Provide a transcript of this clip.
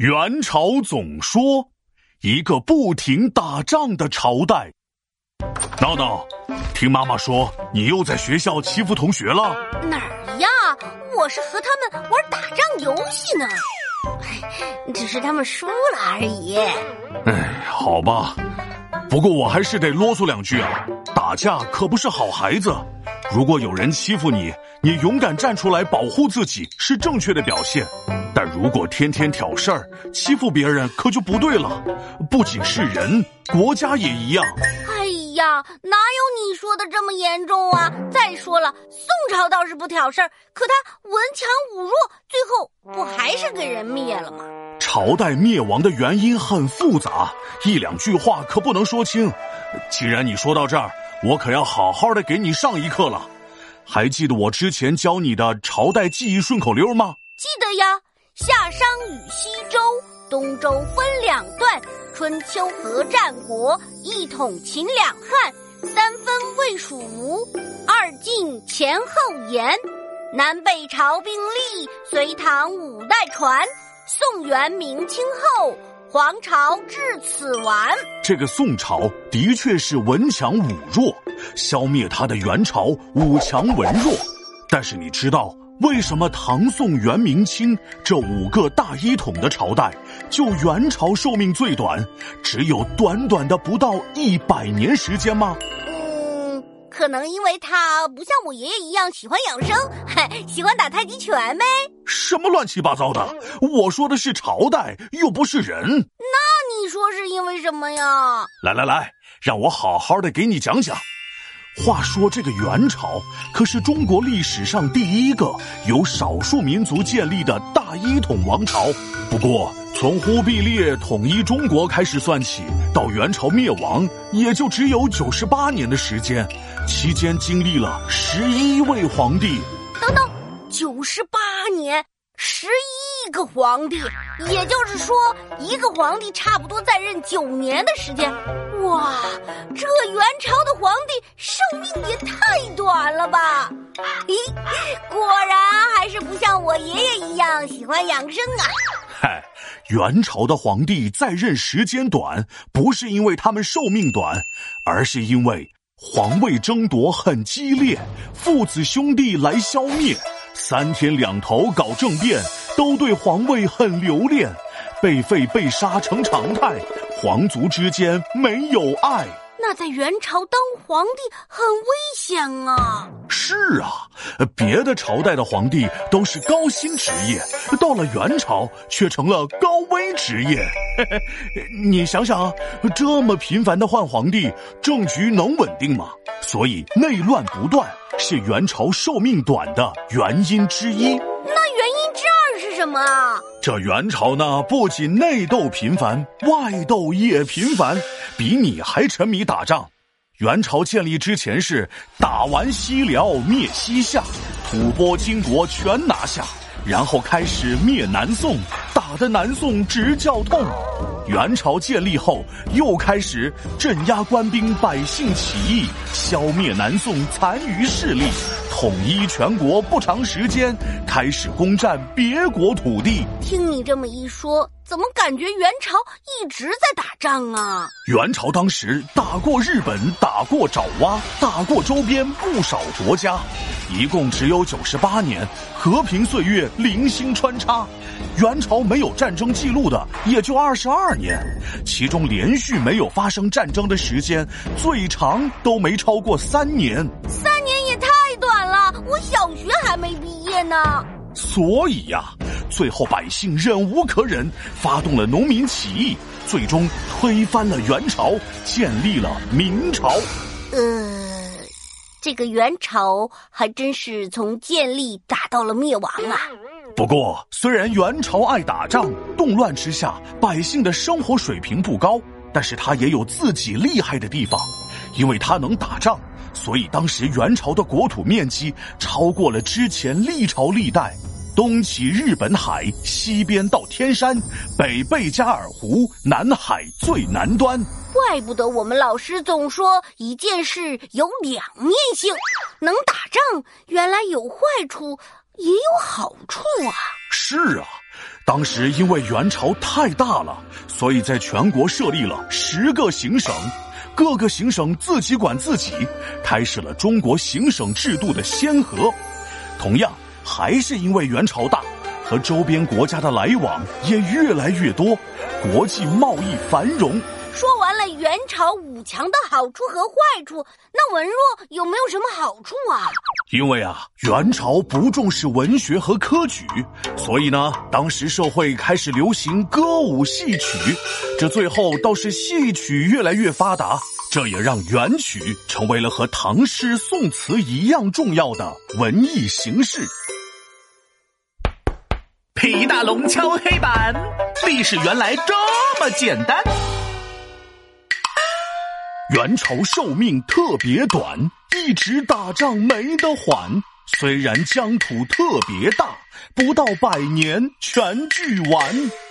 元朝总说，一个不停打仗的朝代。闹闹，听妈妈说你又在学校欺负同学了？哪儿呀？我是和他们玩打仗游戏呢，只是他们输了而已。哎，好吧，不过我还是得啰嗦两句啊，打架可不是好孩子。如果有人欺负你，你勇敢站出来保护自己是正确的表现。但如果天天挑事儿、欺负别人，可就不对了。不仅是人，国家也一样。哎呀，哪有你说的这么严重啊？再说了，宋朝倒是不挑事儿，可他文强武弱，最后不还是给人灭了吗？朝代灭亡的原因很复杂，一两句话可不能说清。既然你说到这儿，我可要好好的给你上一课了。还记得我之前教你的朝代记忆顺口溜吗？记得呀。夏商与西周，东周分两段；春秋和战国，一统秦两汉；三分魏蜀吴，二晋前后延；南北朝并立，隋唐五代传；宋元明清后，皇朝至此完。这个宋朝的确是文强武弱，消灭他的元朝武强文弱。但是你知道？为什么唐宋元明清这五个大一统的朝代，就元朝寿命最短，只有短短的不到一百年时间吗？嗯，可能因为他不像我爷爷一样喜欢养生，喜欢打太极拳呗。什么乱七八糟的！我说的是朝代，又不是人。那你说是因为什么呀？来来来，让我好好的给你讲讲。话说这个元朝可是中国历史上第一个由少数民族建立的大一统王朝。不过，从忽必烈统一中国开始算起，到元朝灭亡，也就只有九十八年的时间，期间经历了十一位皇帝。等等，九十八年，十一一个皇帝，也就是说，一个皇帝差不多在任九年的时间。哇，这元朝的皇帝寿命也太短了吧！咦，果然还是不像我爷爷一样喜欢养生啊！嗨，元朝的皇帝在任时间短，不是因为他们寿命短，而是因为皇位争夺很激烈，父子兄弟来消灭，三天两头搞政变，都对皇位很留恋，被废被杀成常态。皇族之间没有爱，那在元朝当皇帝很危险啊！是啊，别的朝代的皇帝都是高薪职业，到了元朝却成了高危职业。你想想，这么频繁的换皇帝，政局能稳定吗？所以内乱不断是元朝寿命短的原因之一。什么？这元朝呢，不仅内斗频繁，外斗也频繁，比你还沉迷打仗。元朝建立之前是打完西辽灭西夏，吐蕃金国全拿下，然后开始灭南宋，打的南宋直叫痛。元朝建立后，又开始镇压官兵百姓起义，消灭南宋残余势力。统一全国不长时间，开始攻占别国土地。听你这么一说，怎么感觉元朝一直在打仗啊？元朝当时打过日本，打过爪哇，打过周边不少国家，一共只有九十八年和平岁月，零星穿插。元朝没有战争记录的也就二十二年，其中连续没有发生战争的时间最长都没超过三年。三。我小学还没毕业呢，所以呀，最后百姓忍无可忍，发动了农民起义，最终推翻了元朝，建立了明朝。呃，这个元朝还真是从建立打到了灭亡啊。不过，虽然元朝爱打仗，动乱之下百姓的生活水平不高，但是他也有自己厉害的地方，因为他能打仗。所以，当时元朝的国土面积超过了之前历朝历代，东起日本海，西边到天山，北贝加尔湖，南海最南端。怪不得我们老师总说一件事有两面性，能打仗原来有坏处，也有好处啊。是啊。当时因为元朝太大了，所以在全国设立了十个行省，各个行省自己管自己，开始了中国行省制度的先河。同样，还是因为元朝大，和周边国家的来往也越来越多，国际贸易繁荣。说完了元朝五强的好处和坏处，那文弱有没有什么好处啊？因为啊，元朝不重视文学和科举，所以呢，当时社会开始流行歌舞戏曲，这最后倒是戏曲越来越发达，这也让元曲成为了和唐诗宋词一样重要的文艺形式。皮大龙敲黑板，历史原来这么简单。元朝寿命特别短，一直打仗没得缓。虽然疆土特别大，不到百年全聚完。